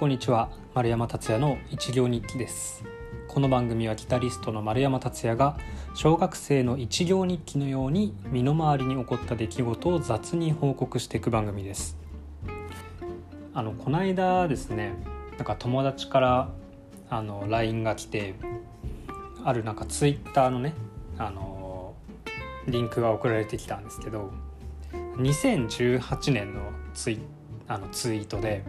こんにちは丸山達也の一行日記です。この番組はギタリストの丸山達也が小学生の一行日記のように身の回りに起こった出来事を雑に報告していく番組です。あのこの間ですねなんか友達からあの LINE が来てあるなんか Twitter のねあのリンクが送られてきたんですけど2018年のツイあのツイートで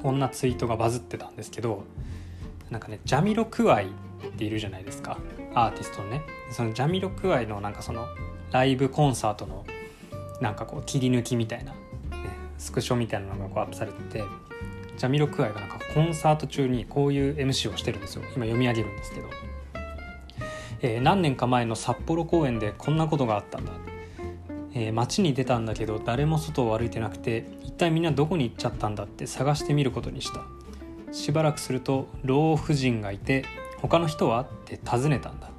こんなツイートがバズってたんですけどなんかねジャミロクワイっているじゃないですか。アーティストのね。そのジャミロクワイのなんかそのライブコンサートのなんかこう切り抜きみたいな、ね、スクショみたいなのがこうアップされててジャミロクワイがなんかコンサート中にこういう MC をしてるんですよ。今読み上げるんですけど、えー、何年か前の札幌公演でこんなことがあったんだ。えー、街に出たんだけど誰も外を歩いてなくて体みんなどこに行っちゃったんだって探してみることにした。しばらくすると老婦人がいて他の人はって尋ねたんだ、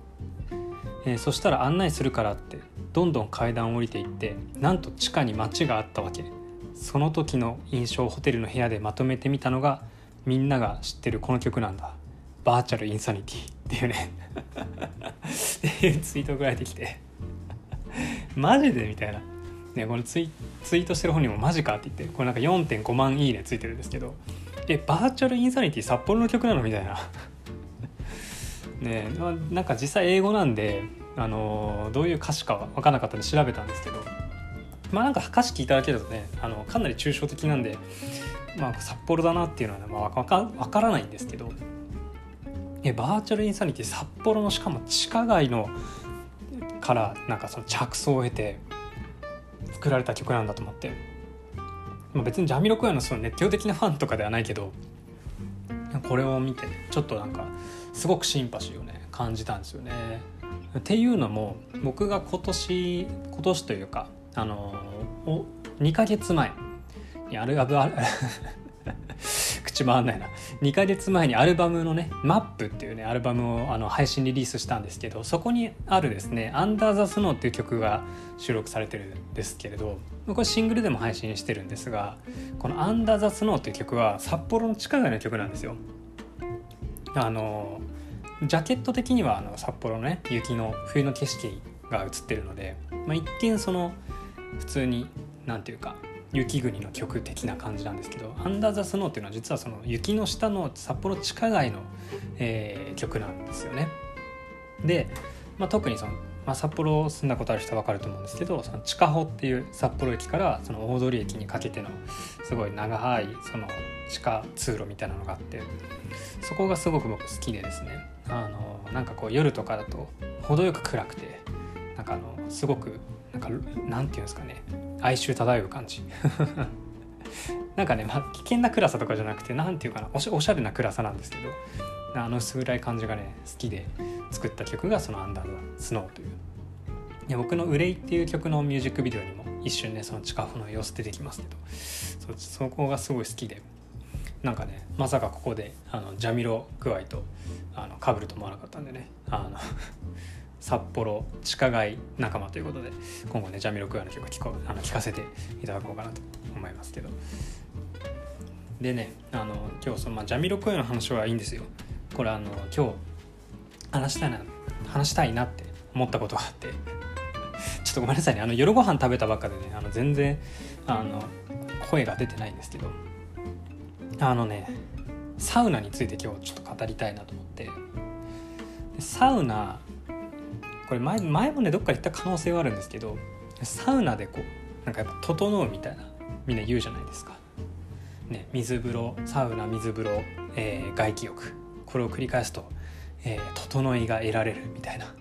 えー、そしたら案内するからってどんどん階段を降りていってなんと地下に街があったわけ。その時の印象をホテルの部屋でまとめてみたのがみんなが知ってるこの曲なんだ。 Virtual Insanity っていうね。っていうツイート流れてきて。マジでみたいな。ね、このツイツイートしてる本にもマジかって言って、これなんか4.5万いいねついてるんですけど、え、 Virtual Insanity 札幌の曲なのみたいな。ねなんか実際英語なんで、あの、どういう歌詞か分からなかったんで調べたんですけど、まあなんか歌詞聞いただけだとね、あのかなり抽象的なんで、まあ札幌だなっていうのは、ね、まあ、分か分からないんですけど、え、バーチャルインサニティ札幌のしかも地下街のからなんかその着想を得て作られた曲なんだと思って、まあ、別にジャミロクワイのその熱狂的なファンとかではないけどこれを見てちょっとなんかすごくシンパシーをね感じたんですよね。っていうのも僕が今年今年というかあの2ヶ月前にあるある口回んないな2ヶ月前にアルバムのね「マップっていうねアルバムをあの配信リリースしたんですけどそこにあるですね「アンダー・ザ・スノー」っていう曲が収録されてるんですけれどこれシングルでも配信してるんですがこの「アンダー・ザ・スノー」っていう曲は札幌の地下街の曲なんですよ。あのジャケット的にはあの札幌のね雪の冬の景色が映ってるので、まあ、一見その普通に何て言うか雪国の曲的な感じなんですけど「アンダー・ザ・スノー」っていうのは実はその雪の下の札幌地下街の、えー、曲なんですよね。で、まあ、特にその、まあ、札幌住んだことある人は分かると思うんですけどその地下穂っていう札幌駅からその大通駅にかけてのすごい長いその地下通路みたいなのがあってそこがすごく僕好きでですねあのなんかこう夜とかだと程よく暗くてなんかあのすごくなんかなんていうんですかね哀愁漂う感じ。なんかね、まあ、危険な暗さとかじゃなくて何て言うかなおしおしゃれな暗さなんですけどあの薄暗い感じがね好きで作った曲がその「アンダー・ザ・スノー」という。いや僕の「憂い」っていう曲のミュージックビデオにも一瞬ねその近くの様子出てきますけどそそこがすごい好きでなんかねまさかここであのジャミロ具合とあの被ると思わなかったんでねあの札幌地下街仲間ということで今後ねジャミロクワの曲聴こあの聞かせていただこうかなと思いますけど。でねあの今日その、まあ、ジャミロクワの話はいいんですよ。これあの今日話したいな話したいなって思ったことがあって。ちょっとごめんなさいね。あの夜ご飯食べたばっかでねあの全然あの声が出てないんですけど。あのねサウナについて今日ちょっと語りたいなと思って。サウナこれ前前もねどっか行った可能性はあるんですけどサウナでこうなんかやっぱ整うみたいなみんな言うじゃないですか。ね、水風呂サウナ水風呂、えー、外気浴これを繰り返すと、えー、整いが得られるみたいな。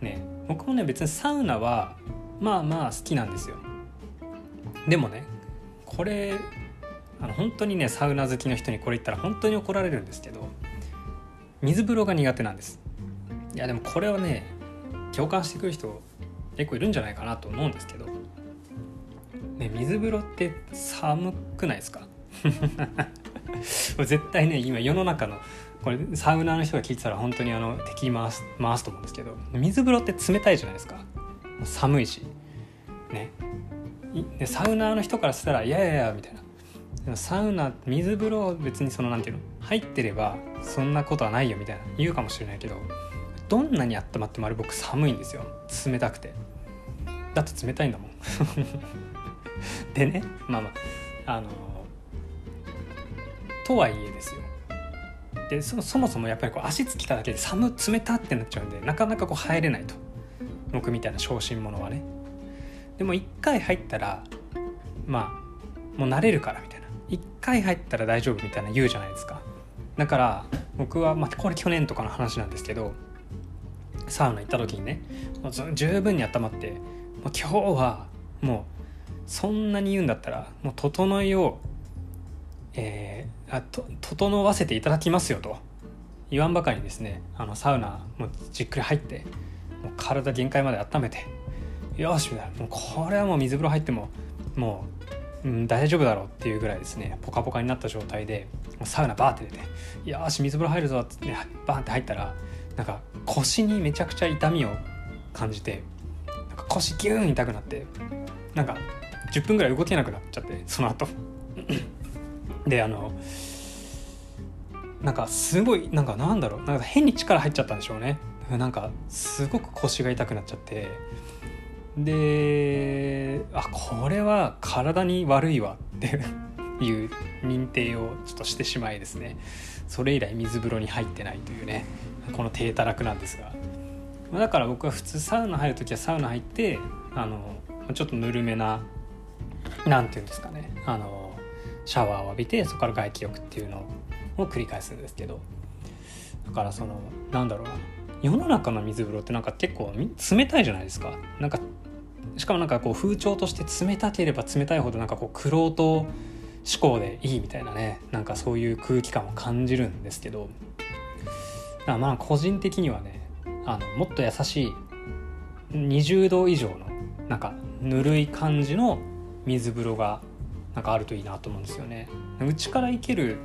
ね僕もね別にサウナはまあまあ好きなんですよ。でもねこれあの本当にねサウナ好きの人にこれ言ったら本当に怒られるんですけど水風呂が苦手なんですいやでもこれはね共感してくる人結構いるんじゃないかなと思うんですけど、ね、水風呂って寒くないですか？絶対ね今世の中のこれサウナの人が聞いてたら本当にあの敵回す回すと思うんですけど。水風呂って冷たいじゃないですか。寒いし。ね。でサウナーの人からしたら「いやいやいや」みたいな。サウナ水風呂別にそのなんていうの？入ってればそんなことはないよみたいな。言うかもしれないけど。どんなに温まってもあれ僕寒いんですよ。冷たくて。だって冷たいんだもん。でねまあまああのとはいえですよ。でそそもそもやっぱりこう足つきただけで寒冷たってなっちゃうんでなかなかこう入れないと。僕みたいな小心者はね。でも一回入ったらまあもう慣れるからみたいな。一回入ったら大丈夫みたいな言うじゃないですか。だから僕は、まあ、これ去年とかの話なんですけどサウナ行った時にねもう十分に温まってもう今日はもうそんなに言うんだったらもう整いを、えー、あと整わせていただきますよと言わんばかりにですねあのサウナもうじっくり入ってもう体限界まで温めてよしみたいなもうこれはもう水風呂入ってももう、うん、大丈夫だろうっていうぐらいですねポカポカになった状態でサウナバーって出てよし水風呂入るぞっつってバーンって入ったらなんか腰にめちゃくちゃ痛みを感じてなんか腰ギューン痛くなってなんか10分ぐらい動けなくなっちゃってその後。であのなんかすごいなんかなんだろうなんか変に力入っちゃったんでしょうね。なんかすごく腰が痛くなっちゃって。であこれは体に悪いわっていう認定をちょっとしてしまいですね。それ以来水風呂に入ってないというね。この低たらくなんですが。だから僕は普通サウナ入る時はサウナ入ってあのちょっとぬるめな何て言うんですかね。あのシャワーを浴びてそこから外気浴っていうのを繰り返すんですけど。だからそのなんだろうな。世の中の水風呂ってなんか結構冷たいじゃないですか。なんかしかもなんかこう風潮として冷たければ冷たいほどなんかこう苦労と思考でいいみたいなね。なんかそういう空気感を感じるんですけど。まあ個人的にはねあのもっと優しい20度以上のなんかぬるい感じの水風呂がなんかあるといいなと思うんですよね。うちから行ける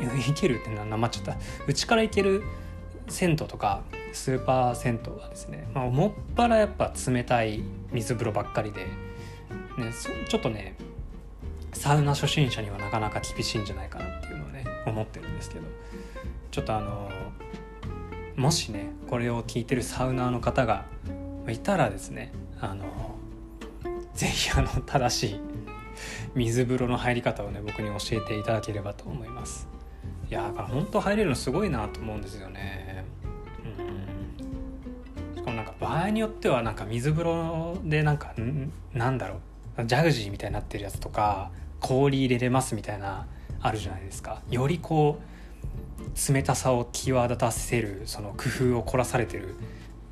行けるってなまっちゃったうちから行ける銭湯とかスーパー銭湯はですね、まあ、もっぱらやっぱ冷たい水風呂ばっかりで、ね、ちょっとねサウナ初心者にはなかなか厳しいんじゃないかなっていうのをね思ってるんですけどちょっとあのもしねこれを聞いてるサウナーの方がいたらですねあの是非あの正しい水風呂の入り方をね僕に教えていただければと思います。いやだから本当入れるのすごいなと思うんですよね。うん。しかもなんか場合によってはなんか水風呂でなんかなんだろうジャグジーみたいになってるやつとか氷入れれますみたいなあるじゃないですか。よりこう冷たさを際立たせるその工夫を凝らされてる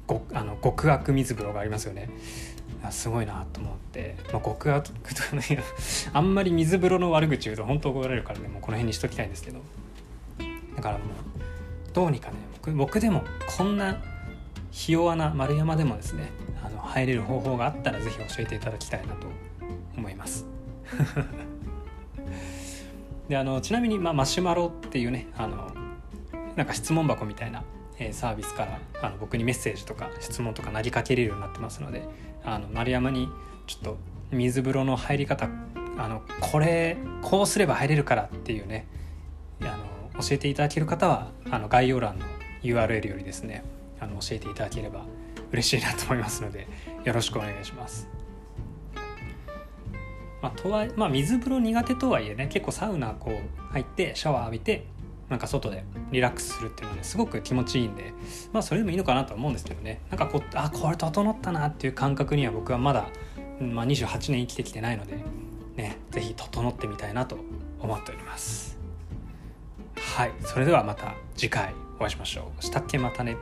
ごあの極悪水風呂がありますよね。すごいなと思って、まあ、極悪 あんまり水風呂の悪口言うと本当怒られるからね。もうこの辺にしときたいんですけど。だからもうどうにかね僕僕でもこんなひ弱な丸山でもですねあの入れる方法があったら是非教えていただきたいなと思います。であのちなみに、まあ、マシュマロっていうねあのなんか質問箱みたいな、えー、サービスからあの僕にメッセージとか質問とか投げかけれるようになってますのであの丸山にちょっと水風呂の入り方あのこれこうすれば入れるからっていうねあの教えていただける方はあの概要欄の URL よりですねあの教えていただければ嬉しいなと思いますのでよろしくお願いします。まあ、とはまあ、水風呂苦手とはいえね結構サウナこう入ってシャワー浴びてなんか外でリラックスするっていうのはねすごく気持ちいいんでまあそれでもいいのかなと思うんですけどね。なんかこうあこれ整ったなっていう感覚には僕はまだ、まあ、28年生きてきてないのでね是非整ってみたいなと思っております。はい。それではまた次回お会いしましょう。したっけまたね。